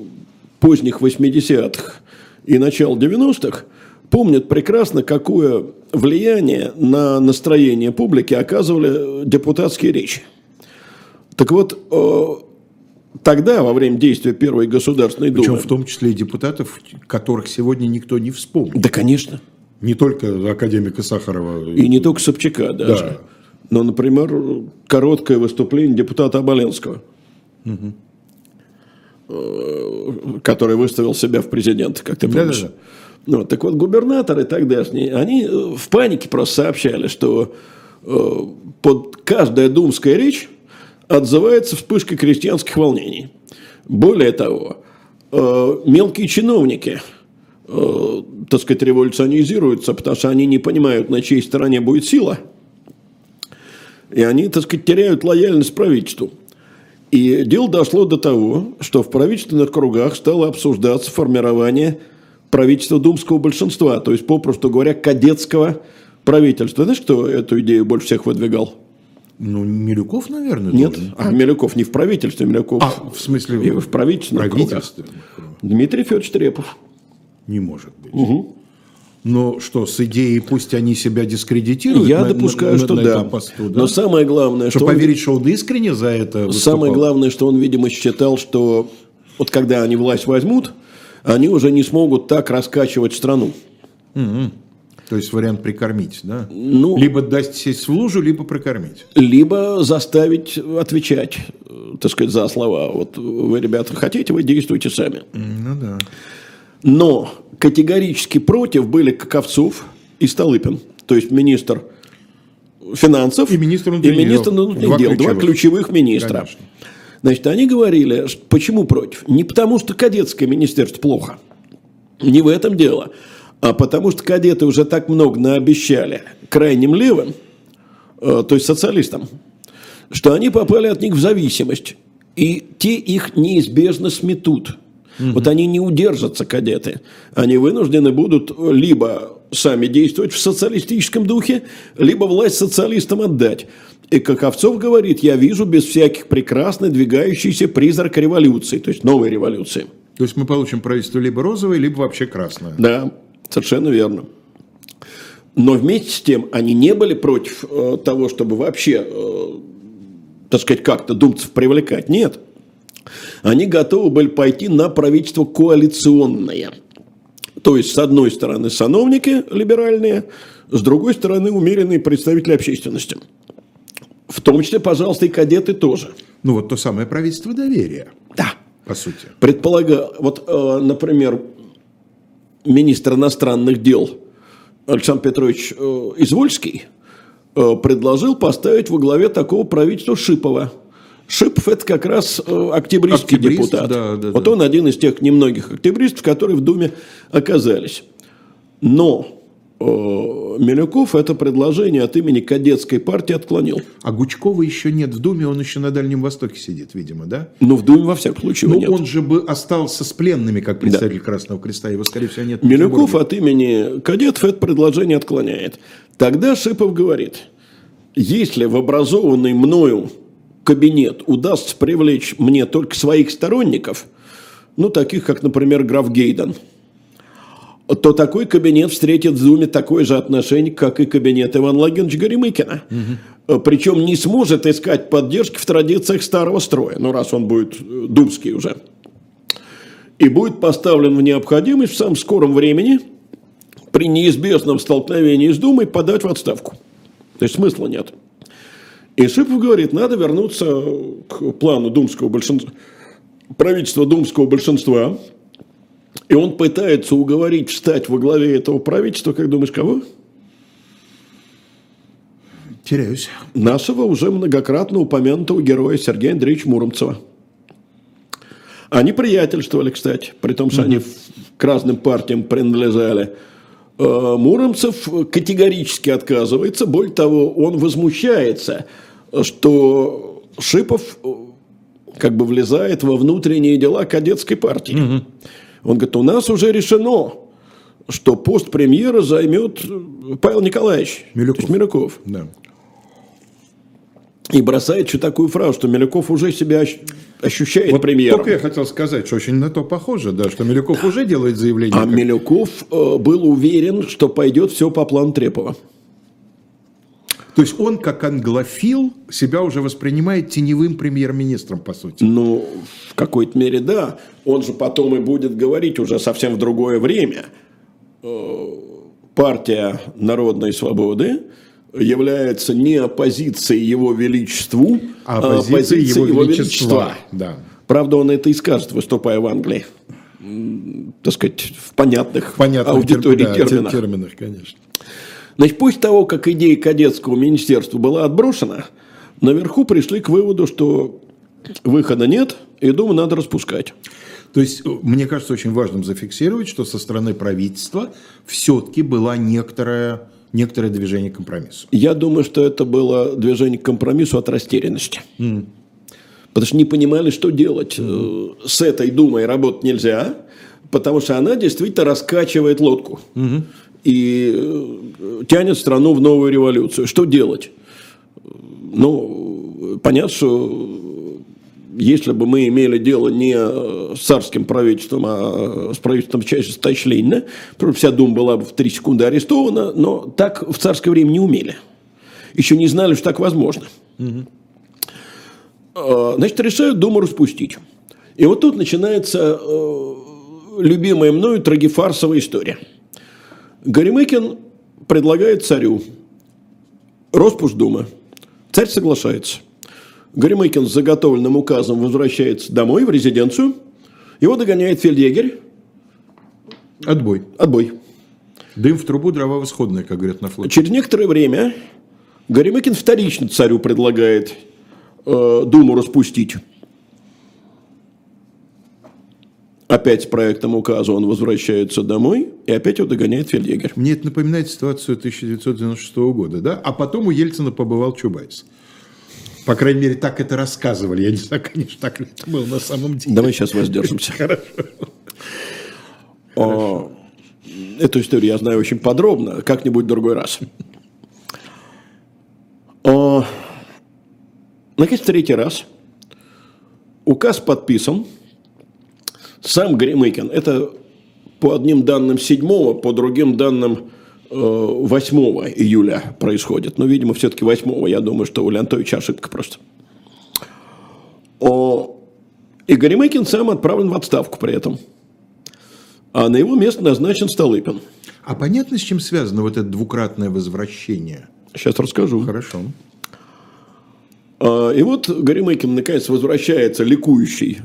поздних 80-х и начала 90-х, помнят прекрасно, какое влияние на настроение публики оказывали депутатские речи. Так вот, э, тогда, во время действия Первой Государственной Думы... Причем в том числе и депутатов, которых сегодня никто не вспомнит. Да, конечно. Не только академика Сахарова. И не только Собчака даже. Да. Но, например, короткое выступление депутата Оболенского. Угу который выставил себя в президент, как ты помнишь. Да, да, да. Ну, так вот, губернаторы тогдашние, они э, в панике просто сообщали, что э, под каждая думская речь отзывается вспышкой крестьянских волнений. Более того, э, мелкие чиновники, э, так сказать, революционизируются, потому что они не понимают, на чьей стороне будет сила. И они, так сказать, теряют лояльность правительству. И дело дошло до того, что в правительственных кругах стало обсуждаться формирование правительства думского большинства, то есть, попросту говоря, кадетского правительства. Знаешь, кто эту идею больше всех выдвигал? Ну, Милюков, наверное. Нет, тоже. а Милюков не в правительстве, Милюков а, в смысле в, в правительстве. правительстве. Дмитрий Федорович Трепов. Не может быть. Угу. Но что, с идеей пусть они себя дискредитируют? Я на, допускаю, на, что на да. Посту, да. Но самое главное, что... Что поверить, что он искренне за это выступал? Самое главное, что он, видимо, считал, что вот когда они власть возьмут, они уже не смогут так раскачивать страну. Угу. То есть вариант прикормить, да? Ну, либо дать сесть в лужу, либо прокормить. Либо заставить отвечать, так сказать, за слова. Вот вы, ребята, хотите, вы действуйте сами. Ну да. Но категорически против были Каковцов и Столыпин, то есть министр финансов И министр и внутренних министр дел. внутренних Два дел, два ключевых. ключевых министра. Конечно. Значит, они говорили, почему против? Не потому, что кадетское министерство плохо. Не в этом дело. А потому что кадеты уже так много наобещали крайним левым, э, то есть социалистам, что они попали от них в зависимость. И те их неизбежно сметут. Вот они не удержатся, кадеты. Они вынуждены будут либо сами действовать в социалистическом духе, либо власть социалистам отдать. И Каковцов говорит, я вижу без всяких прекрасно двигающийся призрак революции, то есть новой революции. То есть мы получим правительство либо розовое, либо вообще красное. Да, совершенно верно. Но вместе с тем они не были против э, того, чтобы вообще, э, так сказать, как-то думцев привлекать. Нет. Они готовы были пойти на правительство коалиционное. То есть, с одной стороны, сановники либеральные, с другой стороны, умеренные представители общественности. В том числе, пожалуйста, и кадеты тоже. Ну вот то самое правительство доверия, Да. по сути. Предполагаю, вот, э, например, министр иностранных дел Александр Петрович э, Извольский э, предложил поставить во главе такого правительства Шипова. Шипов это как раз э, октябристский Октябрист, депутат. да, да, вот да. он один из тех немногих октябристов, которые в Думе оказались. Но э, Милюков это предложение от имени кадетской партии отклонил. А Гучкова еще нет в Думе, он еще на Дальнем Востоке сидит, видимо, да? Ну, в Думе во всяком случае его Ну, нет. он же бы остался с пленными, как представитель Красного Креста. Его, скорее всего, нет. Милюков от имени кадетов это предложение отклоняет. Тогда Шипов говорит, если в образованный мною кабинет удастся привлечь мне только своих сторонников, ну, таких, как, например, граф Гейден, то такой кабинет встретит в Думе такое же отношение, как и кабинет Ивана Владимировича Горемыкина. Причем не сможет искать поддержки в традициях старого строя, ну, раз он будет э, думский уже и будет поставлен в необходимость в самом скором времени при неизбежном столкновении с Думой подать в отставку. То есть смысла нет. И Шипов говорит, надо вернуться к плану думского большинства, правительства думского большинства. И он пытается уговорить встать во главе этого правительства, как думаешь, кого? Теряюсь. нашего уже многократно упомянутого героя Сергея Андреевича Муромцева. Они приятельствовали, кстати, при том, что они в- к разным партиям принадлежали. Э, Муромцев категорически отказывается. Более того, он возмущается, что Шипов э, как бы влезает во внутренние дела кадетской партии. Он говорит, у нас уже решено, что пост премьера займет э, Павел Николаевич Милюков. то есть Милюков. Да. И бросает еще такую фразу, что Милюков уже себя ощ- ощущает Вот премьером. только я хотел сказать, что очень на то похоже, да, что Милюков уже делает заявление. А как- Милюков э, был уверен, что пойдет все по плану Трепова. То есть он, как англофил, себя уже воспринимает теневым премьер-министром, по сути. Ну, в какой-то мере, да. Он же потом и будет говорить уже совсем в другое время. Э, Партия народной свободы является не оппозицией его величеству, А оппозицией его, величества. Да. Правда, он это и скажет, выступая в Англии. Так сказать, в понятных Понятно. аудитории да, терминах. терминах, конечно. Значит, после того, как идея кадетского министерства была отброшена, наверху пришли к выводу, что выхода нет, и Думу надо распускать. То есть, э, мне кажется, очень важным зафиксировать, что со стороны правительства все-таки было некоторое, некоторое движение к компромиссу. Я думаю, что это было движение к компромиссу от растерянности. Потому что не понимали, что делать. Э, С этой Думой работать нельзя, потому что она действительно раскачивает лодку. И э, тянет страну в новую революцию. Что делать? Ну, понятно, что если бы мы имели дело не с царским правительством, а с правительством части товарища Ленина, просто вся Дума была бы в три секунды арестована, но так в царское время не умели. Еще не знали, что так возможно. А, Значит, решают Думу распустить. И вот тут начинается э, любимая мною трагефарсовая история. Горемыкин предлагает царю распуск Думы. Царь соглашается. Горемыкин с заготовленным указом возвращается домой, в резиденцию. Его догоняет фельдъегерь Отбой. Отбой. Дым в трубу, дрова восходные, как говорят на флоте. Через некоторое время Горемыкин вторично царю предлагает э, Думу распустить. Опять с проектом указа он возвращается домой, и опять его догоняет фельдъегерь. Мне это напоминает ситуацию 1996 года, да? А потом у Ельцина побывал Чубайс. По крайней мере, так это рассказывали. Я не знаю, конечно, так ли это было на самом деле. Давай сейчас воздержимся. Хорошо. Эту историю я знаю очень подробно, как-нибудь в другой раз. Наконец, третий раз указ подписан, сам Гремыкин, это по одним данным 7 по другим данным э, 8 июля происходит. Но, видимо, все-таки 8 Я думаю, что у Леонтовича ошибка просто. О, и Горемыкин сам отправлен в отставку при этом. А на его место назначен Столыпин. А понятно, с чем связано вот это двукратное возвращение? Сейчас расскажу. Хорошо. А, И вот Горемыкин наконец возвращается ликующий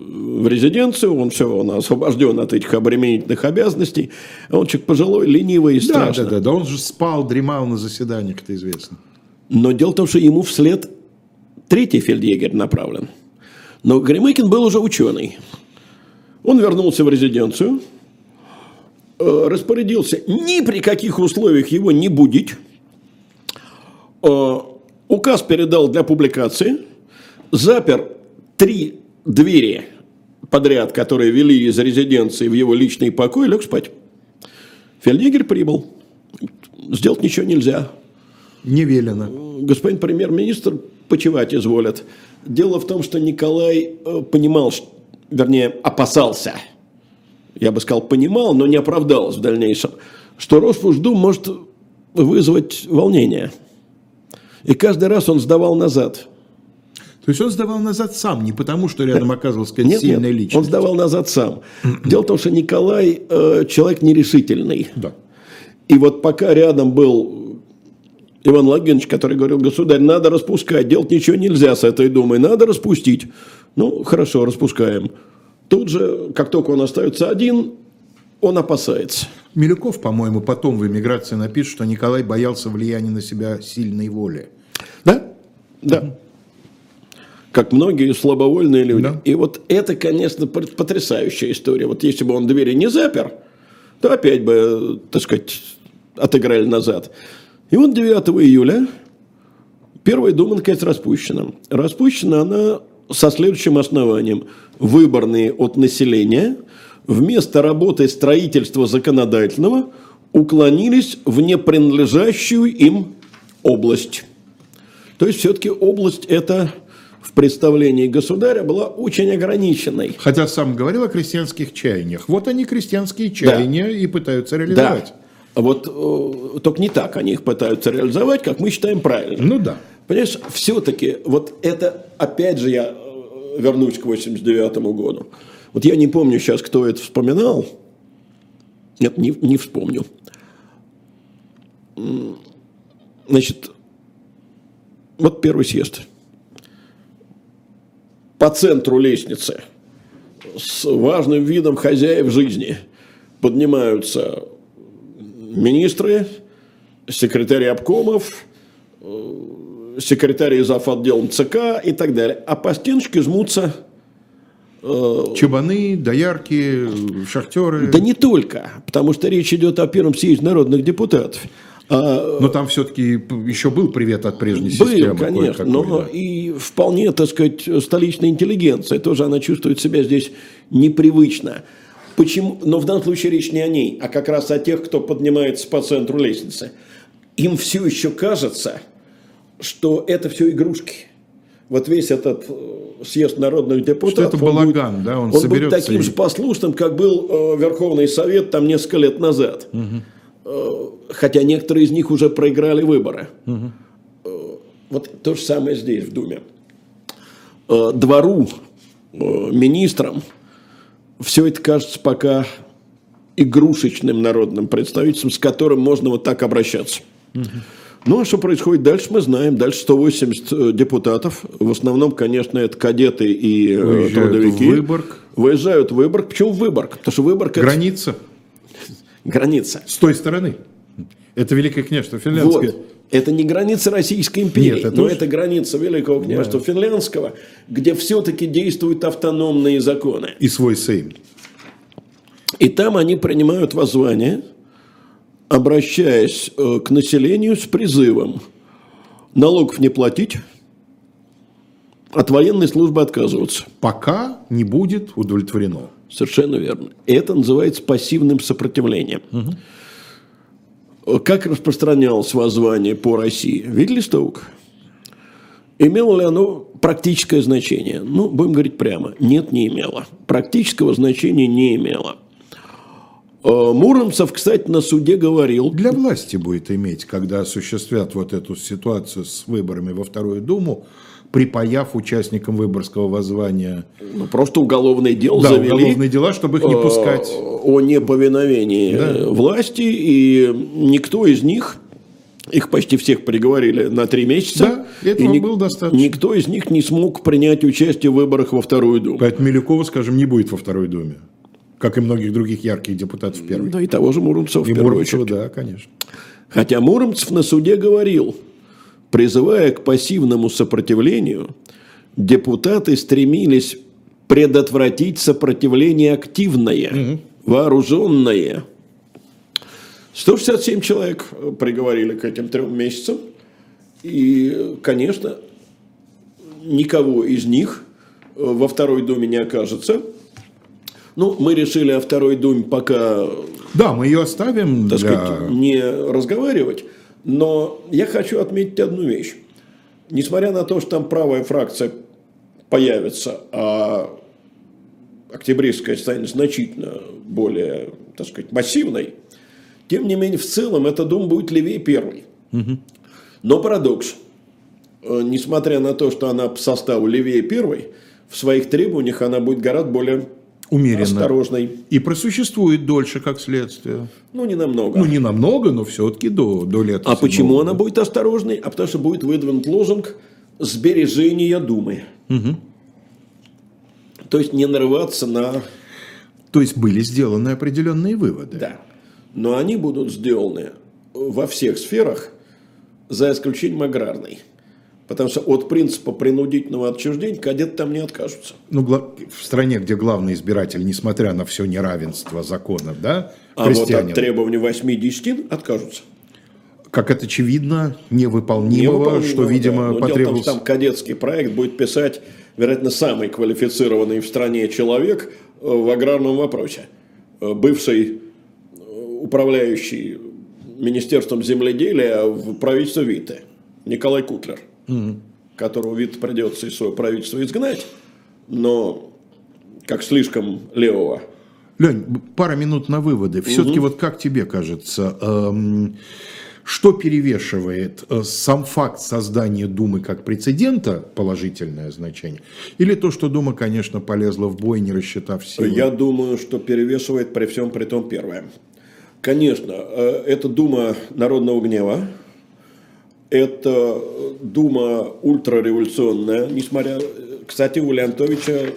в резиденцию, он все, он освобожден от этих обременительных обязанностей, а он человек пожилой, ленивый и Да, страшный. да, да, да, он же спал, дремал на заседаниях, это известно. Но дело в том, что ему вслед третий фельдъегерь направлен. Но Горемыкин был уже ученый. Он вернулся в резиденцию, э, распорядился ни при каких условиях его не будить. Э, Указ передал для публикации, запер три двери подряд, которые вели из резиденции в его личный покой, лег спать. Фельдъегерь прибыл. Сделать ничего нельзя Не велено. господин премьер-министр почевать изволят. Дело в том, что Николай э, понимал, вернее, опасался, я бы сказал, понимал, но не оправдалось в дальнейшем, что Росфуждум может вызвать волнение. И каждый раз он сдавал назад. То есть он сдавал назад сам, не потому, что рядом оказалась какая-то Нет, сильная нет, личность. он сдавал назад сам. Дело в том, что Николай э, человек нерешительный. Да. И вот пока рядом был Иван Логинович, который говорил, государь, надо распускать, делать ничего нельзя с этой думой, надо распустить. Ну, хорошо, распускаем. Тут же, как только он остается один, он опасается. Милюков, по-моему, потом в эмиграции напишет, что Николай боялся влияния на себя сильной воли. Да? Да. Как многие слабовольные люди. Да. И вот это, конечно, потрясающая история. Вот если бы он двери не запер, то опять бы, так сказать, отыграли назад. И вот 9 июля Первая дума, наконец, распущена. Распущена она со следующим основанием. Выборные от населения вместо работы строительства законодательного уклонились в непринадлежащую им область. То есть, все-таки область эта в представлении государя была очень ограниченной. Хотя сам говорил о крестьянских чаяниях. Вот они, крестьянские чаяния, и пытаются реализовать. А Вот э, только не так они их пытаются реализовать, как мы считаем правильно. Ну да. Понимаешь, все-таки вот это, опять же, я э, вернусь к 89 году. Вот я не помню сейчас, кто это вспоминал. Нет, не, не вспомню. Значит, вот первый съезд. По центру лестницы с важным видом хозяев жизни поднимаются министры, секретари обкомов, э, секретари зав. отделом ЦК и так далее. А по стеночке жмутся, Чабаны, доярки, шахтеры. да не только, потому что речь идет о первом съезде народных депутатов. А, Но там все-таки еще был привет от прежней Был, системы. конечно, кое-какой, но да. и вполне, так сказать, столичная интеллигенция тоже она чувствует себя здесь непривычно. Почему? Но в данном случае речь не о ней, а как раз о тех, кто поднимается по центру лестницы. Им все еще кажется, что это все игрушки. Вот весь этот э, съезд народных депутатов... это он балаган, будет- да, он будет соберется таким и- же послушным, как был э, Верховный Совет там несколько лет назад. Э, хотя некоторые из них уже проиграли выборы. Э, Вот то же самое здесь, в Думе. Э, Двору, э, министрам, все это кажется пока игрушечным народным представительством, с которым можно вот так обращаться. Ну, а что происходит дальше, мы знаем. Дальше 180 э, депутатов. В основном, конечно, это кадеты и э, Уезжают трудовики. в Выборг. Выезжают в Выборг. Почему в Выборг? Потому что Выборг это Граница. С той стороны. Это Великое княжество Финляндское. Вот. Это не граница Российской империи, Нет, это но уж- это граница Великого княжества Финляндского, где все-таки действуют автономные законы. И свой сейм. И там они принимают воззвание, обращаясь э, к населению с призывом налогов не платить, от военной службы отказываться. Пока не будет удовлетворено. Совершенно верно. Это называется пассивным сопротивлением. Э, Как распространялось воззвание по России? Видели Стоук? Имело ли оно практическое значение? Ну, будем говорить прямо. Нет, не имело. Практического значения не имело. Э, Муромцев, кстати, на суде говорил, Для власти будет иметь, когда осуществят вот эту ситуацию с выборами во Вторую Думу, припаяв участникам выборского воззвания ну, просто уголовное дело да, завели. уголовные дела, чтобы их не э, пускать. о неповиновении э, власти, и никто из них, их почти всех приговорили на три месяца, Да, этого и было достаточно. никто из них не смог принять участие в выборах во Вторую Думу. Поэтому Милюкова, скажем, не будет во Второй Думе. Как и многих других ярких депутатов в первой. Да и того же Муромцева в И первую Муромцева, очередь. да, конечно. Хотя Муромцев на суде говорил, призывая к пассивному сопротивлению, депутаты стремились предотвратить сопротивление активное, вооруженное. 167 человек э, приговорили к этим трем месяцам. И, конечно, никого из них э, во Второй Думе не окажется. Ну, мы решили о Второй Думе пока Да, мы ее оставим так для... сказать, не разговаривать. Но я хочу отметить одну вещь. Несмотря на то, что там правая фракция появится, а октябристская станет значительно более, так сказать, массивной, тем не менее, в целом, эта дума будет левее первой. Но парадокс. Э, Несмотря на то, что она по составу левее первой, в своих требованиях она будет гораздо более Умеренно. осторожной. И просуществует дольше, как следствие. Ну, не намного. Ну, не намного, но все-таки до, до лета. А почему седьмого. она будет осторожной? А потому что будет выдвинут лозунг сбережения Думы. То есть не нарываться на... То есть были сделаны определенные выводы. Да. Но они будут сделаны во всех сферах, за исключением аграрной. Потому что от принципа принудительного отчуждения кадеты там не откажутся. Ну, в стране, где главный избиратель, несмотря на все неравенство законов, да, А вот крестьянин, от требований 8-10 откажутся. как это очевидно, невыполнимого, Невыполнимого, что, да. видимо, Но дело в том, потребовалось... что там кадетский проект будет писать, вероятно, самый квалифицированный в стране человек э, в аграрном вопросе. Э, Бывший э, управляющий Министерством земледелия в правительстве Виты Николай Кутлер, которого Вит придется из своего правительства изгнать, но как слишком левого. Лень, пара минут на выводы. Все-таки вот как тебе кажется, эм, что перевешивает э, сам факт создания Думы как прецедента, положительное значение, или то, что Дума, конечно, полезла в бой, не рассчитав силы? Я думаю, что перевешивает при всем при том первое. Конечно, э, это дума народного гнева, это дума ультрареволюционная, несмотря, кстати, у Леонтовича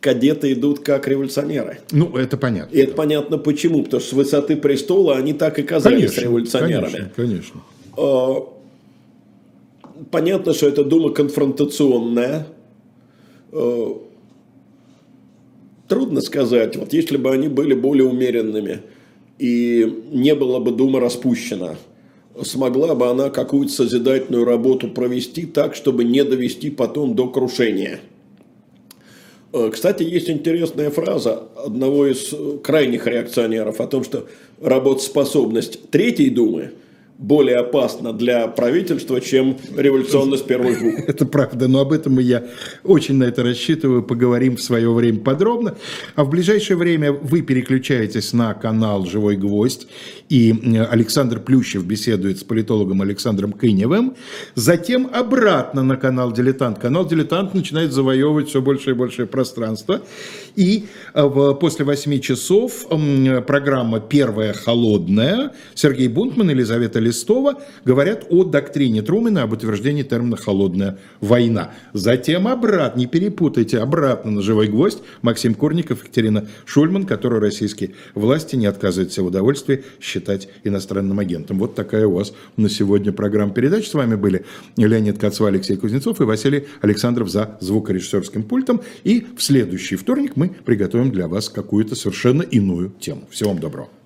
кадеты идут как революционеры. Ну, это понятно. И это понятно почему, потому что с высоты престола они так и казались революционерами. Конечно, конечно. Э, Понятно, что это дума конфронтационная. Э, Трудно сказать, вот если бы они были более умеренными и не была бы дума распущена, смогла бы она какую-то созидательную работу провести так, чтобы не довести потом до крушения. Э, Кстати, есть интересная фраза одного из э, крайних реакционеров о том, что работоспособность Третьей Думы более опасна для правительства, чем революционность первых двух. Это правда, но об этом я очень на это рассчитываю, поговорим в свое время подробно. А в ближайшее время вы переключаетесь на канал «Живой гвоздь», и Александр Плющев беседует с политологом Александром Кыневым. Затем обратно на канал «Дилетант». Канал «Дилетант» начинает завоевывать все больше и большее пространство. И э, после 8 часов программа «Первая холодная» Сергей Бунтман, Елизавета Шелестова говорят о доктрине Трумэна об утверждении термина «холодная война». Затем обратно, не перепутайте, обратно на «Живой гвоздь» Максим Курников, Екатерина Шульман, которую российские власти не отказываются в удовольствии считать иностранным агентом. Вот такая у вас на сегодня программа передач. С вами были Леонид Кацва, Алексей Кузнецов и Василий Александров за звукорежиссерским пультом. И в следующий вторник мы приготовим для вас какую-то совершенно иную тему. Всего вам доброго.